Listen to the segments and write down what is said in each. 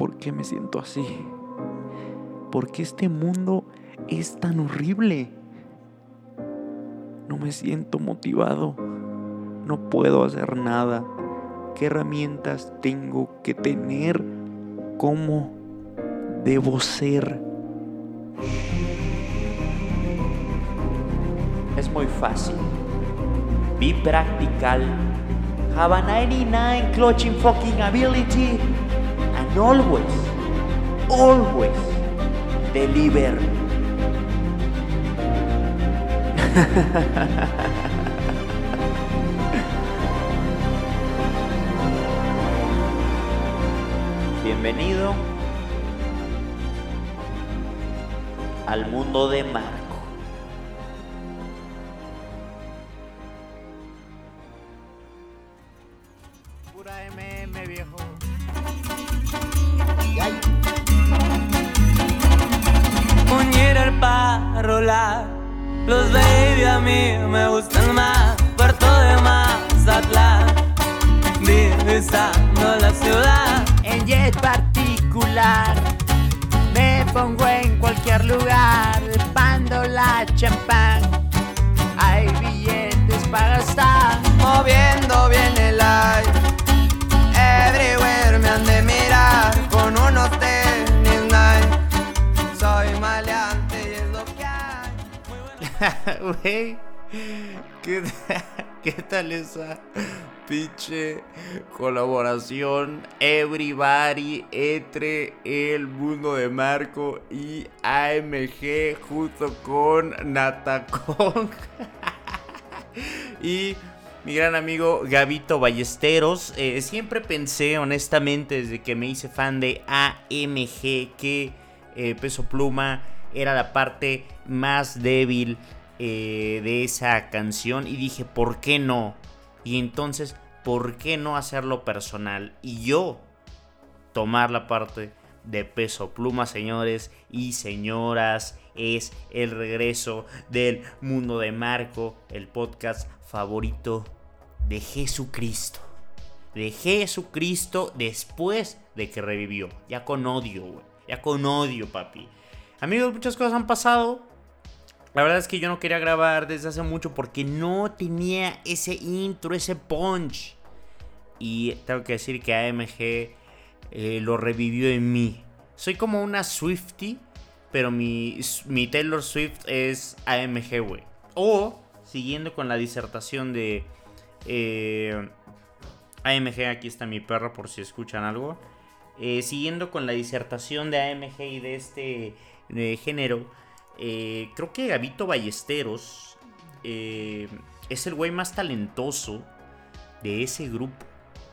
por qué me siento así. ¿Por qué este mundo es tan horrible? No me siento motivado. No puedo hacer nada. ¿Qué herramientas tengo que tener? ¿Cómo debo ser? Es muy fácil. Be practical. Have a 99 clutching fucking ability. Always, always deliver. Bienvenido al mundo de Marco. Güey, ¿qué, ¿qué tal esa pinche colaboración Everybody entre el mundo de Marco y AMG junto con Natacón y mi gran amigo Gavito Ballesteros? Eh, siempre pensé honestamente desde que me hice fan de AMG que eh, Peso Pluma era la parte más débil eh, de esa canción y dije, ¿por qué no? Y entonces, ¿por qué no hacerlo personal? Y yo tomar la parte de peso pluma, señores y señoras. Es el regreso del mundo de Marco, el podcast favorito de Jesucristo. De Jesucristo después de que revivió. Ya con odio. Ya con odio, papi. Amigos, muchas cosas han pasado. La verdad es que yo no quería grabar desde hace mucho porque no tenía ese intro, ese punch. Y tengo que decir que AMG eh, lo revivió en mí. Soy como una Swifty, pero mi, Taylor Swift es AMG, güey. O, siguiendo con la disertación de eh, AMG, aquí está mi perra por si escuchan algo. Eh, siguiendo con la disertación de AMG y de este género, eh, creo que Gavito Ballesteros eh, es el güey más talentoso de ese grupo.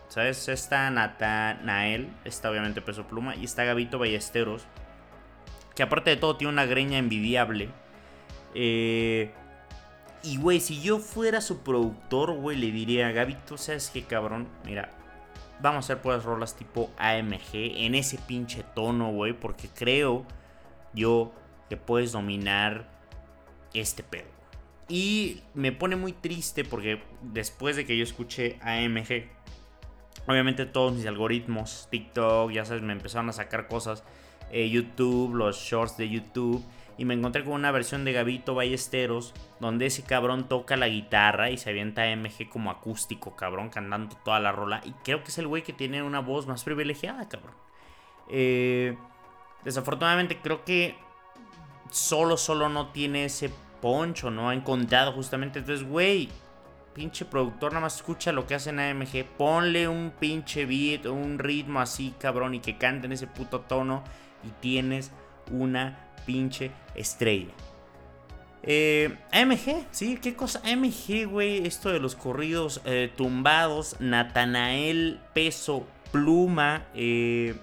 ¿Sabes? Está Natanael, está obviamente Peso Pluma, y está Gavito Ballesteros, que aparte de todo tiene una greña envidiable. Eh, y güey, si yo fuera su productor, güey, le diría, Gavito, ¿sabes qué, cabrón? Mira, vamos a hacer puras rolas tipo AMG en ese pinche tono, güey, porque creo yo que puedes dominar este pedo. Y me pone muy triste porque después de que yo escuché AMG, obviamente todos mis algoritmos, TikTok, ya sabes, me empezaron a sacar cosas, eh, YouTube, los shorts de YouTube, y me encontré con una versión de Gabito Ballesteros, donde ese cabrón toca la guitarra y se avienta AMG como acústico, cabrón, cantando toda la rola, y creo que es el güey que tiene una voz más privilegiada, cabrón. Eh, desafortunadamente creo que solo, solo no tiene ese poncho, no ha encontrado justamente. Entonces, güey, pinche productor, nada más escucha lo que hacen AMG. Ponle un pinche beat, un ritmo así, cabrón, y que cante en ese puto tono. Y tienes una pinche estrella. Eh, AMG, sí, qué cosa. AMG, güey, esto de los corridos eh, tumbados. Natanael, peso, pluma. Eh,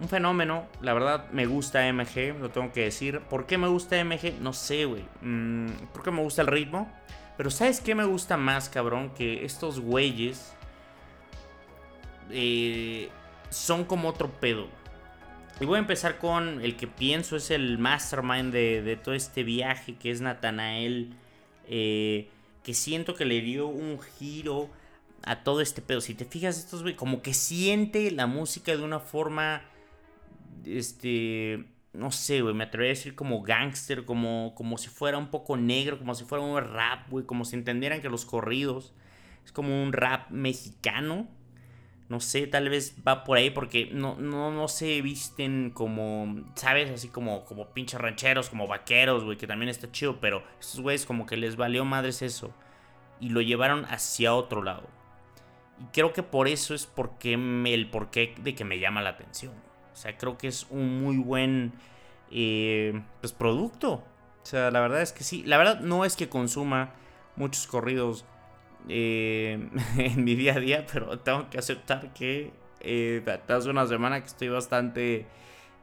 un fenómeno, la verdad me gusta MG, lo tengo que decir. ¿Por qué me gusta MG? No sé, güey. Mm, porque me gusta el ritmo. Pero ¿sabes qué me gusta más, cabrón? Que estos güeyes eh, son como otro pedo. Y voy a empezar con el que pienso es el mastermind de, todo este viaje, que es Natanael. Eh, que siento que le dio un giro a todo este pedo. Si te fijas, estos, güey, como que siente la música de una forma, este, no sé, güey, me atrevería a decir como gangster, como, como si fuera un poco negro, como si fuera un rap, güey, como si entendieran que los corridos es como un rap mexicano. No sé, tal vez va por ahí porque no, no, no se visten como, ¿sabes? Así como, como pinches rancheros, como vaqueros, güey, que también está chido, pero estos güeyes como que les valió madres eso y lo llevaron hacia otro lado. Y creo que por eso es porque me, el porqué de que me llama la atención. O sea, creo que es un muy buen eh, pues, producto. O sea, la verdad es que sí. La verdad no es que consuma muchos corridos eh, en mi día a día, pero tengo que aceptar que eh, hace una semana que estoy bastante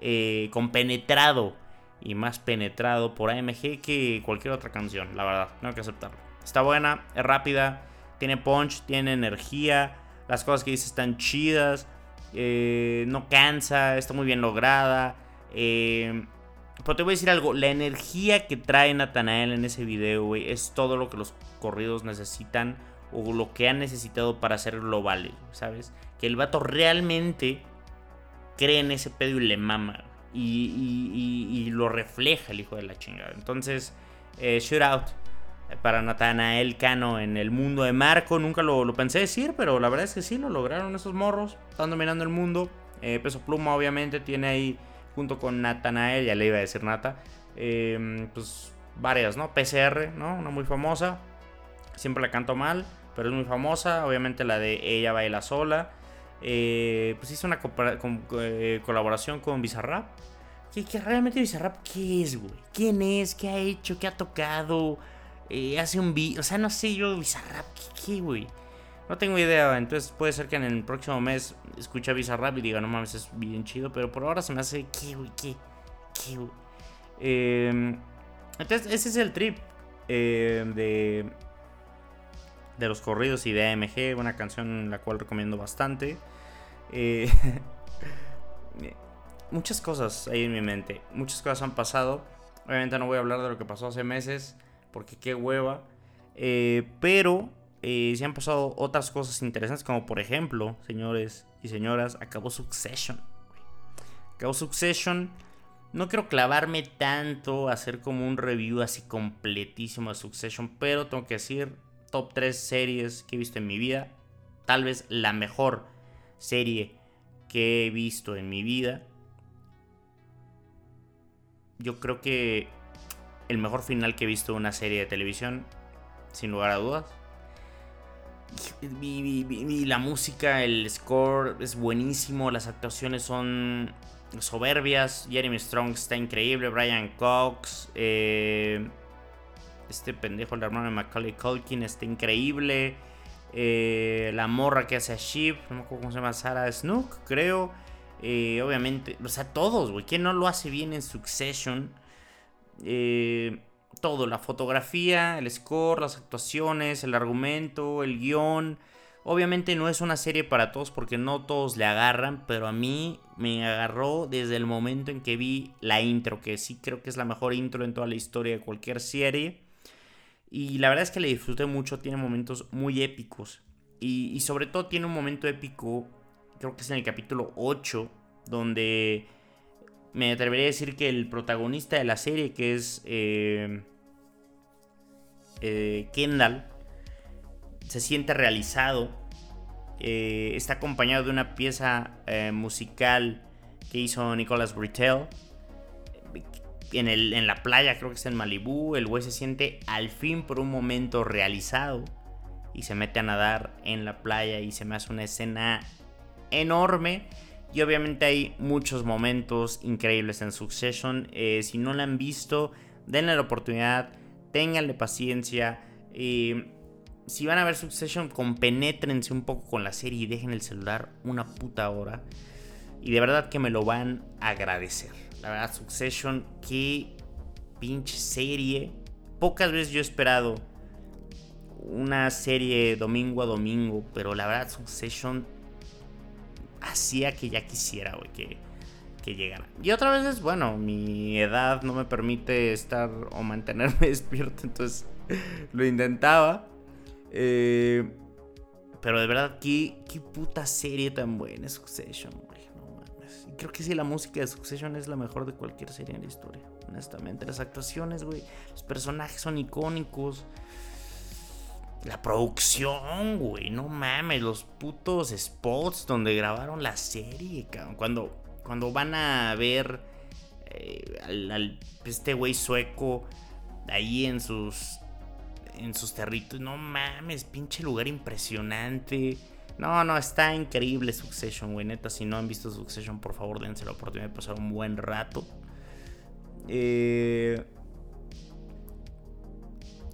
eh, compenetrado y más penetrado por AMG que cualquier otra canción, la verdad, tengo que aceptarlo. Está buena, es rápida, tiene punch, tiene energía, las cosas que dice están chidas, eh, no cansa, está muy bien lograda. Eh, pero te voy a decir algo, la energía que trae Nathanael en ese video, es todo lo que los corridos necesitan o lo que han necesitado para ser globales, ¿sabes? Que el vato realmente cree en ese pedo y le mama. Y, lo refleja el hijo de la chingada. Entonces, eh, shoot out para Nathanael Cano en el mundo de Marco. Nunca lo, pensé decir, pero la verdad es que sí, lo lograron esos morros. Están dominando el mundo. Eh, Peso Pluma, obviamente, tiene ahí, junto con Nathanael, ya le iba a decir Nata, em, pues varias, ¿no? PCR, ¿no? Una muy famosa. Siempre la canto mal, pero es muy famosa. Obviamente la de Ella Baila Sola. Eh, pues hizo una eh, colaboración con Bizarrap. ¿Qué, ¿Qué, realmente Bizarrap qué es, güey? ¿Quién es? ¿Qué ha hecho? ¿Qué ha tocado? Eh, hace un beat. O sea, no sé yo, Bizarrap, ¿qué, güey? No tengo idea. Entonces puede ser que en el próximo mes escuche Bizarrap y diga, no mames, es bien chido. Pero por ahora se me hace, ¿qué, güey? ¿Qué? ¿Qué, güey? Em, entonces, ese es el trip em, de, de los corridos y de AMG. Una canción la cual recomiendo bastante. Eh, muchas cosas hay en mi mente. Muchas cosas han pasado. Obviamente no voy a hablar de lo que pasó hace meses porque qué hueva. Eh, pero eh, se han pasado otras cosas interesantes, como por ejemplo, señores y señoras, acabó Succession. Acabó Succession. No quiero clavarme tanto, hacer como un review así completísimo de Succession, pero tengo que decir top 3 series que he visto en mi vida. Tal vez la mejor serie que he visto en mi vida. Yo creo que el mejor final que he visto en una serie de televisión, sin lugar a dudas. Y, la música, el score es buenísimo, las actuaciones son soberbias. Jeremy Strong está increíble, Brian Cox, eh, este pendejo, el hermano de Macaulay Culkin, está increíble. Eh, la morra que hace a Sheep, no me acuerdo cómo se llama, Sarah Snook, creo. Eh, obviamente, o sea, todos, güey. ¿Quién no lo hace bien en Succession? Eh, todo, la fotografía, el score, las actuaciones, el argumento, el guion. Obviamente no es una serie para todos porque no todos le agarran, pero a mí me agarró desde el momento en que vi la intro, que sí creo que es la mejor intro en toda la historia de cualquier serie. Y la verdad es que le disfruté mucho, tiene momentos muy épicos. Y, y sobre todo tiene un momento épico, creo que es en el capítulo 8, donde me atrevería a decir que el protagonista de la serie, que es eh, eh, Kendall, se siente realizado. Eh, está acompañado de una pieza musical que hizo Nicolas Britell. En, el, en la playa, creo que está en Malibú. El güey se siente al fin por un momento realizado. Y se mete a nadar en la playa y se me hace una escena enorme y obviamente hay muchos momentos increíbles en Succession. Eh, si no la han visto, denle la oportunidad, ténganle paciencia. Eh, si van a ver Succession, compenétrense un poco con la serie y dejen el celular una puta hora. Y de verdad que me lo van a agradecer. La verdad, Succession, qué pinche serie. Pocas veces yo he esperado una serie domingo a domingo, pero la verdad, Succession hacía que ya quisiera, que, que llegara. Y otra vez es, bueno, mi edad no me permite estar o mantenerme despierto, entonces lo intentaba. Eh, Pero de verdad, qué, qué puta serie tan buena es Succession. No mames. Y creo que sí, la música de Succession es la mejor de cualquier serie en la historia. Honestamente, las actuaciones, güey. Los personajes son icónicos. La producción, güey, no mames, los putos spots donde grabaron la serie, cabrón. Cuando, cuando van a ver eh, al, este güey sueco ahí en sus en sus territorios, no mames, pinche lugar impresionante. No, no, está increíble Succession, güey. Neta, si no han visto Succession, por favor, dense la oportunidad de pasar un buen rato. Eh,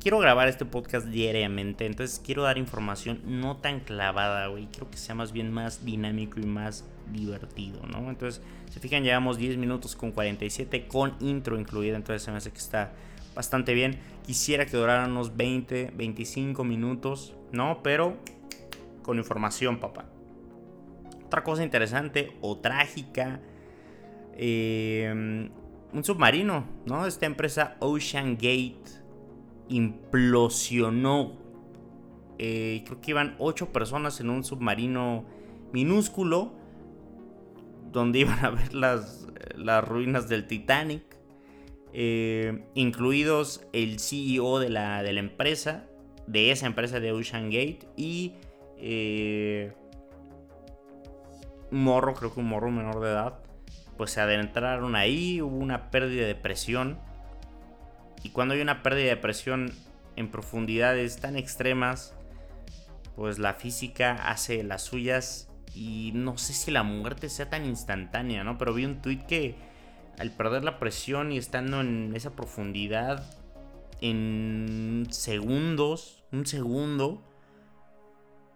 quiero grabar este podcast diariamente, entonces quiero dar información no tan clavada, güey. Quiero que sea más bien más dinámico y más divertido, ¿no? Entonces, se fijan, llevamos 10 minutos con 47 con intro incluida, entonces se me hace que está bastante bien. Quisiera que duraran unos 20, 25 minutos, ¿no? Pero con información, papá. Otra cosa interesante o trágica. Eh, un submarino, ¿no? Esta empresa Ocean Gate implosionó. Eh, creo que iban ocho personas en un submarino minúsculo donde iban a ver las, las ruinas del Titanic, eh, incluidos el CEO de la, de la, empresa, de esa empresa de Ocean Gate y eh, morro, creo que un morro menor de edad, pues se adentraron ahí, hubo una pérdida de presión y cuando hay una pérdida de presión en profundidades tan extremas, pues la física hace las suyas y no sé si la muerte sea tan instantánea, ¿no? Pero vi un tweet que al perder la presión y estando en esa profundidad en segundos, un segundo,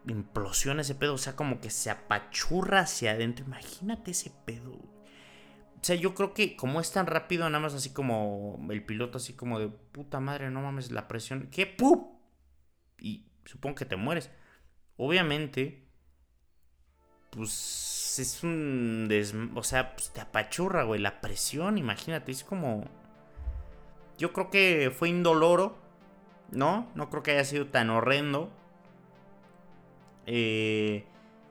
implosiona ese pedo, o sea, como que se apachurra hacia adentro. Imagínate ese pedo. O sea, yo creo que como es tan rápido, nada más así como el piloto, así como de puta madre, no mames, la presión. ¿Qué? ¡Pup! Y supongo que te mueres. Obviamente, pues es un. O sea, pues te apachurra, güey. La presión, imagínate, es como. Yo creo que fue indoloro, ¿no? No creo que haya sido tan horrendo. Eh.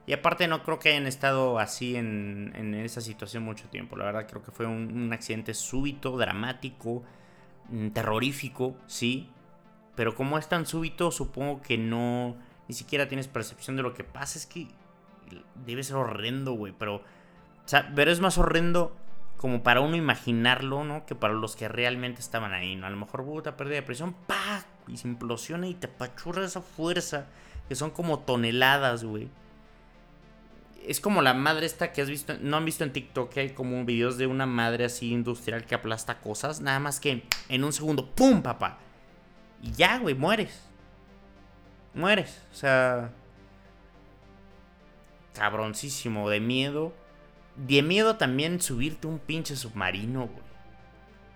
Y aparte no creo que hayan estado así en, esa situación mucho tiempo. La verdad creo que fue un, accidente súbito, dramático, mm, terrorífico, sí. Pero como es tan súbito, supongo que no... Ni siquiera tienes percepción de lo que pasa. Es que debe ser horrendo, güey. Pero... O pero es más horrendo como para uno imaginarlo, ¿no? Que para los que realmente estaban ahí, ¿no? A lo mejor, puta, pérdida de presión, ¡pa! Y se implosiona y te apachurra esa fuerza. Que son como toneladas, güey es como la madre esta que has visto, no han visto en TikTok que hay como videos de una madre así industrial que aplasta cosas, nada más que en un segundo, ¡pum, papá! Y ya, güey, mueres. Mueres, o sea, cabroncísimo, de miedo. De miedo también subirte un pinche submarino, güey.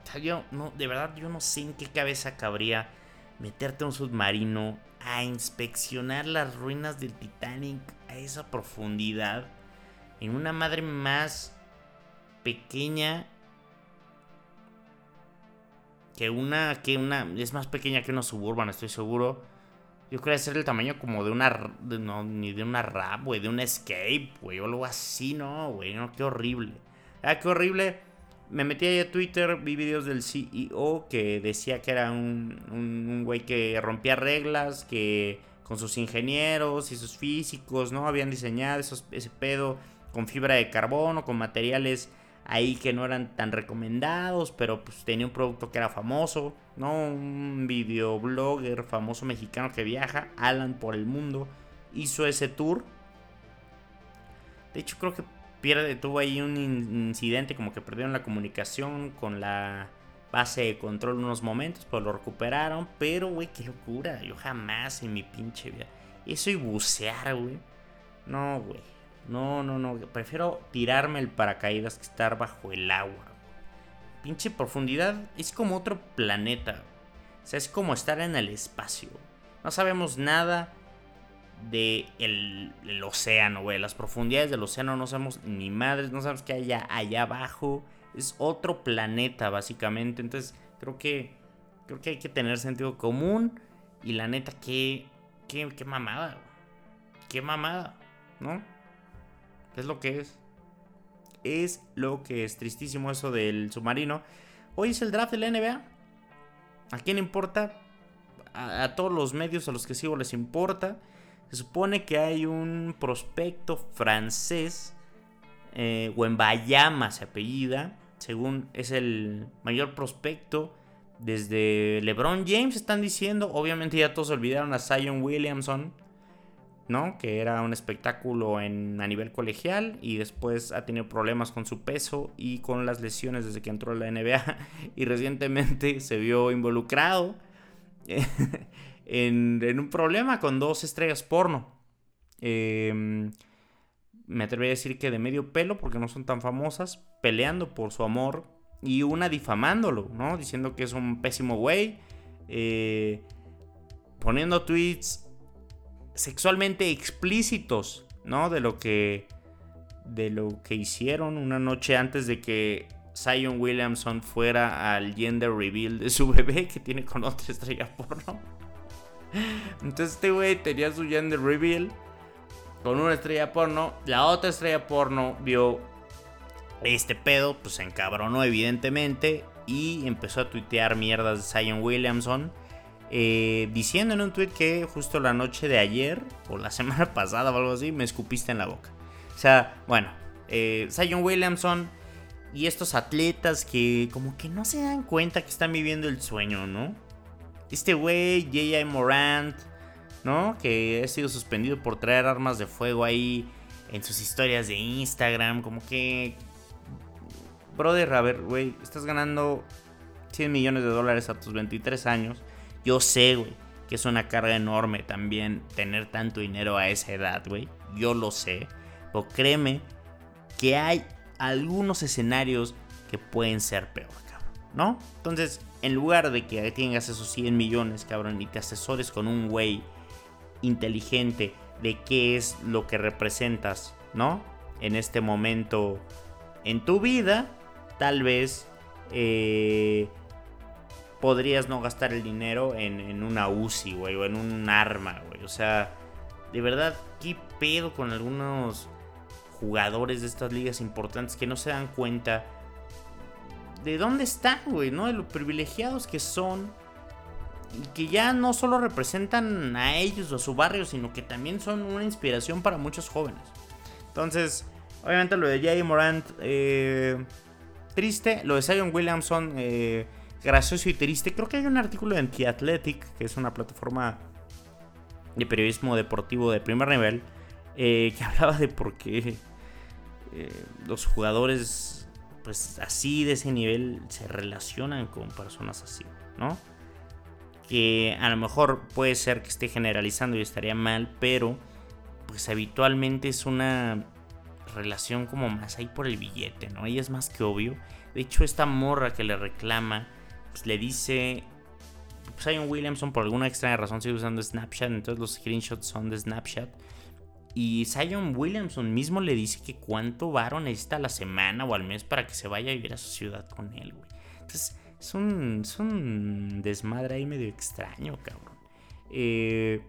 O sea, yo, no, de verdad, yo no sé en qué cabeza cabría meterte un submarino a inspeccionar las ruinas del Titanic esa profundidad en una madre más pequeña que una que una es más pequeña que una suburban, estoy seguro. Yo creo que ser el tamaño como de una no ni de una rap, güey, de una escape, güey, o algo así, no, güey, no, qué horrible. Ah, qué horrible me metí ahí a Twitter, vi videos del CEO que decía que era un, un, güey que rompía reglas, que con sus ingenieros y sus físicos, ¿no? Habían diseñado ese pedo con fibra de carbono, con materiales ahí que no eran tan recomendados, pero pues tenía un producto que era famoso, ¿no? Un videoblogger famoso mexicano que viaja, Alan por el mundo, hizo ese tour. De hecho, creo que pierde, tuvo ahí un incidente como que perdieron la comunicación con la base de control unos momentos, pues lo recuperaron, pero güey, qué locura, yo jamás en mi pinche vida. Eso y bucear, güey. No, güey. No, no, no. Prefiero tirarme el paracaídas que estar bajo el agua. Pinche profundidad es como otro planeta. O sea, es como estar en el espacio. No sabemos nada del el océano, güey. Las profundidades del océano no sabemos ni madres, no sabemos qué hay allá abajo. Es otro planeta, básicamente. Entonces, creo que, creo que hay que tener sentido común. Y la neta, qué, qué, qué mamada, qué mamada, ¿no? Es lo que es. Es lo que es tristísimo eso del submarino. Hoy es el draft de la NBA. ¿A quién importa? A, todos los medios a los que sigo les importa. Se supone que hay un prospecto francés, eh, Wembayama se apellida, según es el mayor prospecto desde LeBron James, están diciendo. Obviamente ya todos olvidaron a Zion Williamson, ¿no? Que era un espectáculo en, a nivel colegial y después ha tenido problemas con su peso y con las lesiones desde que entró a la NBA y recientemente se vio involucrado en, un problema con dos estrellas porno. Em, me atrevería a decir que de medio pelo, porque no son tan famosas, peleando por su amor y una difamándolo, ¿no? Diciendo que es un pésimo güey, eh, poniendo tweets sexualmente explícitos, ¿no? De lo que de lo que hicieron una noche antes de que Zion Williamson fuera al gender reveal de su bebé que tiene con otra estrella porno. Entonces este güey tenía su gender reveal con una estrella porno. La otra estrella porno vio este pedo, pues se encabronó evidentemente y empezó a tuitear mierdas de Zion Williamson. Eh, diciendo en un tweet que justo la noche de ayer o la semana pasada o algo así me escupiste en la boca. O sea, bueno, eh, Zion Williamson y estos atletas que como que no se dan cuenta que están viviendo el sueño, ¿no? Este güey, J.I. Morant, ¿no? Que ha sido suspendido por traer armas de fuego ahí en sus historias de Instagram. Como que... Brother, a ver, güey, estás ganando 100 millones de dólares a tus 23 años. Yo sé, güey, que es una carga enorme también tener tanto dinero a esa edad, güey. Yo lo sé. Pero créeme que hay algunos escenarios que pueden ser peor, cabrón, ¿no? Entonces, en lugar de que tengas esos 100 millones, cabrón, y te asesores con un güey inteligente de qué es lo que representas, ¿no? En este momento en tu vida, tal vez eh, podrías no gastar el dinero en, en una UCI, güey, o en un arma, güey. O sea, de verdad, ¿qué pedo con algunos jugadores de estas ligas importantes que no se dan cuenta de dónde están, güey, ¿no? De lo privilegiados que son. Que ya no solo representan a ellos o a su barrio, sino que también son una inspiración para muchos jóvenes. Entonces, obviamente lo de Jay Morant, eh, triste. Lo de Zion Williamson, eh, gracioso y triste. Creo que hay un artículo en The Athletic, que es una plataforma de periodismo deportivo de primer nivel, eh, que hablaba de por qué los jugadores pues así de ese nivel se relacionan con personas así, ¿no? Que a lo mejor puede ser que esté generalizando y estaría mal, pero pues habitualmente es una relación como más ahí por el billete, ¿no? Y es más que obvio. De hecho, esta morra que le reclama, pues le dice, pues Zion Williamson por alguna extraña razón sigue usando Snapchat, entonces los screenshots son de Snapchat. Y Zion Williamson mismo le dice que cuánto varo necesita a la semana o al mes para que se vaya a vivir a su ciudad con él, güey. Entonces, es un, es un desmadre ahí medio extraño, cabrón. Eh,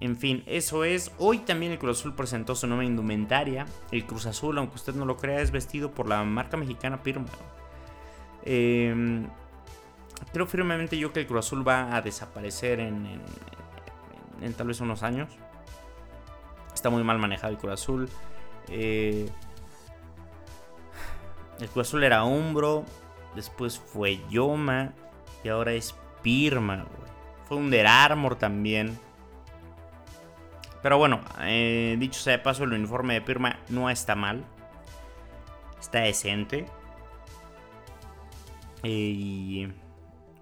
en fin, eso es. Hoy también el Cruz Azul presentó su nueva indumentaria. El Cruz Azul, aunque usted no lo crea, es vestido por la marca mexicana Pirma. Eh, creo firmemente yo que el Cruz Azul va a desaparecer en, en tal vez unos años. Está muy mal manejado el Cruz Azul. Eh, el Cruz Azul era Umbro. Después fue Yoma. Y ahora es Pirma, Fue Under Armour también. Pero bueno, eh, dicho sea de paso, el uniforme de Pirma no está mal. Está decente. y,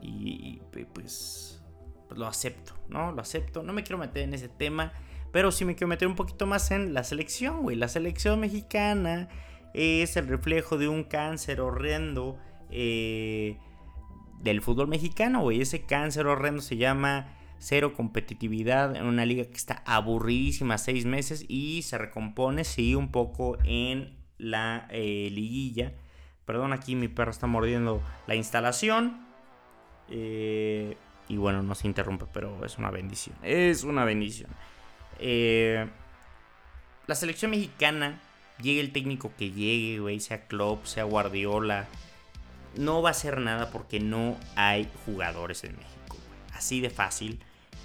y, pues, pues lo acepto, ¿no? Lo acepto. No me quiero meter en ese tema. Pero sí me quiero meter un poquito más en la selección, güey. La selección mexicana es el reflejo de un cáncer horrendo eh, del fútbol mexicano, güey. Ese cáncer horrendo se llama cero competitividad en una liga que está aburridísima seis meses y se recompone, sí, un poco en la eh, liguilla. Perdón, aquí mi perro está mordiendo la instalación. Eh, y bueno, no se interrumpe, pero es una bendición. Es una bendición. Eh, la selección mexicana, llegue el técnico que llegue, güey, sea Klopp, sea Guardiola, no va a hacer nada porque no hay jugadores en México. Así de fácil.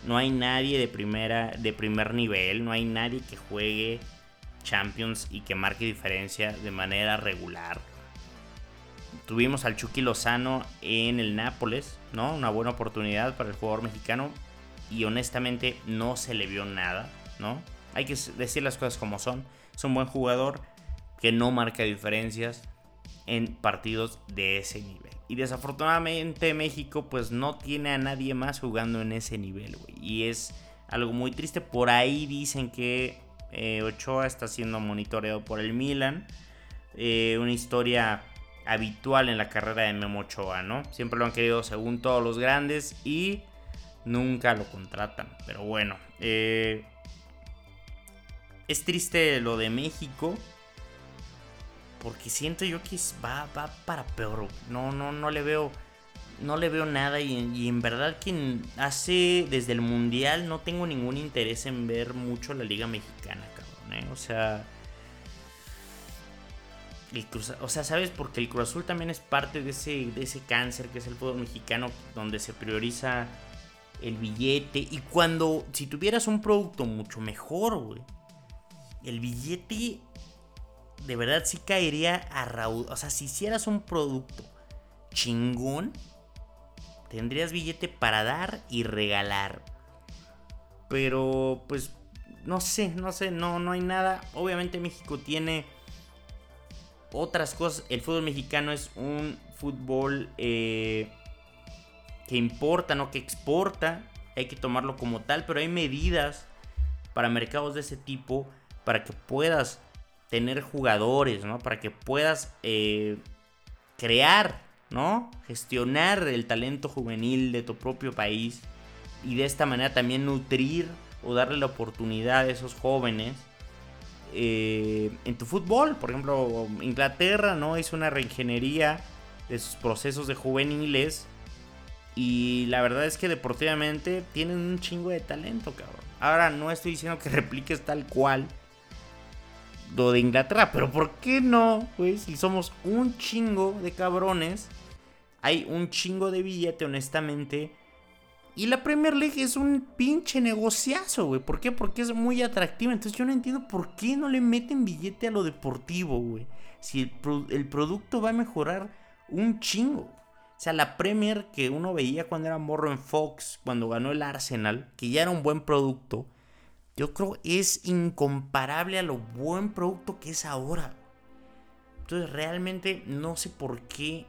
No hay nadie de primera, de primer nivel, no hay nadie que juegue Champions y que marque diferencia de manera regular. Tuvimos al Chucky Lozano en el Nápoles, ¿no? Una buena oportunidad para el jugador mexicano y honestamente no se le vio nada, ¿no? Hay que decir las cosas como son. Es un buen jugador que no marca diferencias en partidos de ese nivel. Y desafortunadamente México pues no tiene a nadie más jugando en ese nivel, güey. Y es algo muy triste. Por ahí dicen que eh, Ochoa está siendo monitoreado por el Milan. Eh, una historia habitual en la carrera de Memo Ochoa, ¿no? Siempre lo han querido según todos los grandes y nunca lo contratan. Pero bueno, eh, es triste lo de México. Porque siento yo que va, va para peor. No, no, no le veo. No le veo nada. Y, en verdad que hace. Desde el mundial no tengo ningún interés en ver mucho la Liga Mexicana, cabrón. ¿eh? O sea. El Cruz, o sea, ¿sabes? Porque el Cruz Azul también es parte de ese, de ese cáncer que es el fútbol mexicano, donde se prioriza el billete. Y cuando, si tuvieras un producto mucho mejor, güey, el billete de verdad sí caería a raúl. O sea, si hicieras un producto chingón, tendrías billete para dar y regalar. Pero, pues, no sé, no sé, no, no hay nada. Obviamente México tiene otras cosas. El fútbol mexicano es un fútbol eh, que importa, no que exporta. Hay que tomarlo como tal, pero hay medidas para mercados de ese tipo para que puedas tener jugadores, ¿no? Para que puedas eh, crear, ¿no? Gestionar el talento juvenil de tu propio país y de esta manera también nutrir o darle la oportunidad a esos jóvenes eh, en tu fútbol. Por ejemplo, Inglaterra, ¿no? Hizo una reingeniería de sus procesos de juveniles y la verdad es que deportivamente tienen un chingo de talento, cabrón. Ahora no estoy diciendo que repliques tal cual lo de Inglaterra, pero ¿por qué no, güey? Si somos un chingo de cabrones, hay un chingo de billete, honestamente. Y la Premier League es un pinche negociazo, güey. ¿Por qué? Porque es muy atractiva. Entonces yo no entiendo por qué no le meten billete a lo deportivo, güey. Si el, el producto va a mejorar un chingo. O sea, la Premier que uno veía cuando era morro en Fox, cuando ganó el Arsenal, que ya era un buen producto, yo creo es incomparable a lo buen producto que es ahora. Entonces realmente no sé por qué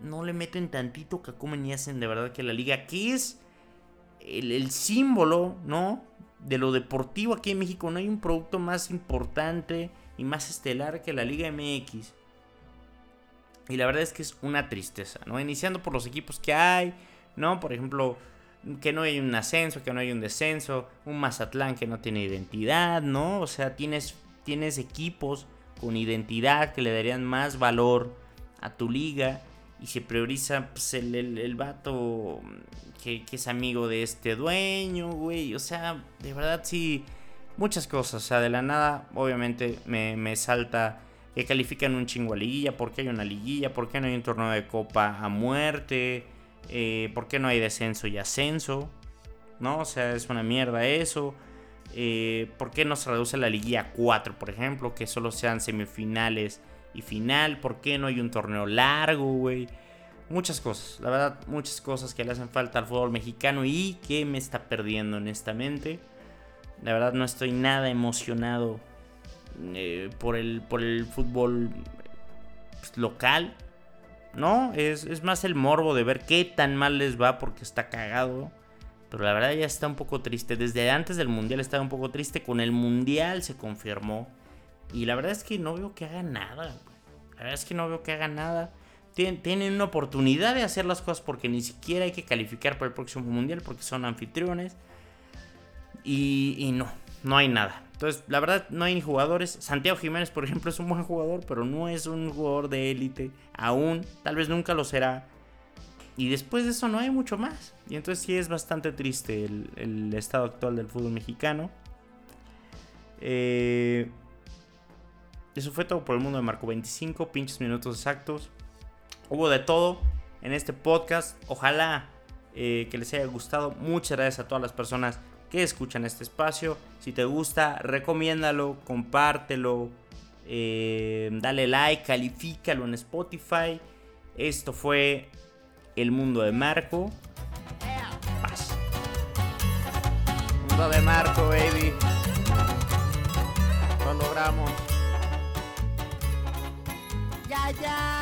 no le meten tantito cacumen y hacen de verdad que la liga, que es el, símbolo, ¿no? De lo deportivo aquí en México, no hay un producto más importante y más estelar que la Liga MX. Y la verdad es que es una tristeza, ¿no? Iniciando por los equipos que hay, ¿no? Por ejemplo, que no hay un ascenso, que no hay un descenso, un Mazatlán que no tiene identidad, ¿no? O sea, tienes, tienes equipos con identidad que le darían más valor a tu liga y se prioriza pues, el, el, el vato que, es amigo de este dueño, güey. O sea, de verdad sí, muchas cosas. O sea, de la nada, obviamente me, me salta que califican un chingo a liguilla, por qué hay una liguilla, por qué no hay un torneo de copa a muerte. Eh, ¿Por qué no hay descenso y ascenso? ¿No? O sea, es una mierda eso. Eh, ¿Por qué no se reduce la liguilla a 4, por ejemplo? Que solo sean semifinales y final. ¿Por qué no hay un torneo largo, güey? Muchas cosas, la verdad, muchas cosas que le hacen falta al fútbol mexicano y que me está perdiendo honestamente. La verdad no estoy nada emocionado eh, por, el, por el fútbol pues, local. No, es, es, más el morbo de ver qué tan mal les va porque está cagado. Pero la verdad ya está un poco triste. Desde antes del mundial estaba un poco triste. Con el mundial se confirmó. Y la verdad es que no veo que haga nada. La verdad es que no veo que haga nada. Tienen, una oportunidad de hacer las cosas porque ni siquiera hay que calificar para el próximo mundial porque son anfitriones. Y no, no hay nada. Entonces, la verdad, no hay ni jugadores. Santiago Jiménez, por ejemplo, es un buen jugador, pero no es un jugador de élite. Aún, tal vez nunca lo será. Y después de eso no hay mucho más. Y entonces sí es bastante triste el, estado actual del fútbol mexicano. Eh, eso fue todo por el mundo de Marco 25, pinches minutos exactos. Hubo de todo en este podcast. Ojalá eh, que les haya gustado. Muchas gracias a todas las personas que escuchan este espacio. Si te gusta, recomiéndalo, compártelo, eh, dale like, califícalo en Spotify. Esto fue El Mundo de Marco. Paz. Mundo de Marco, baby. Lo logramos. Ya, ya.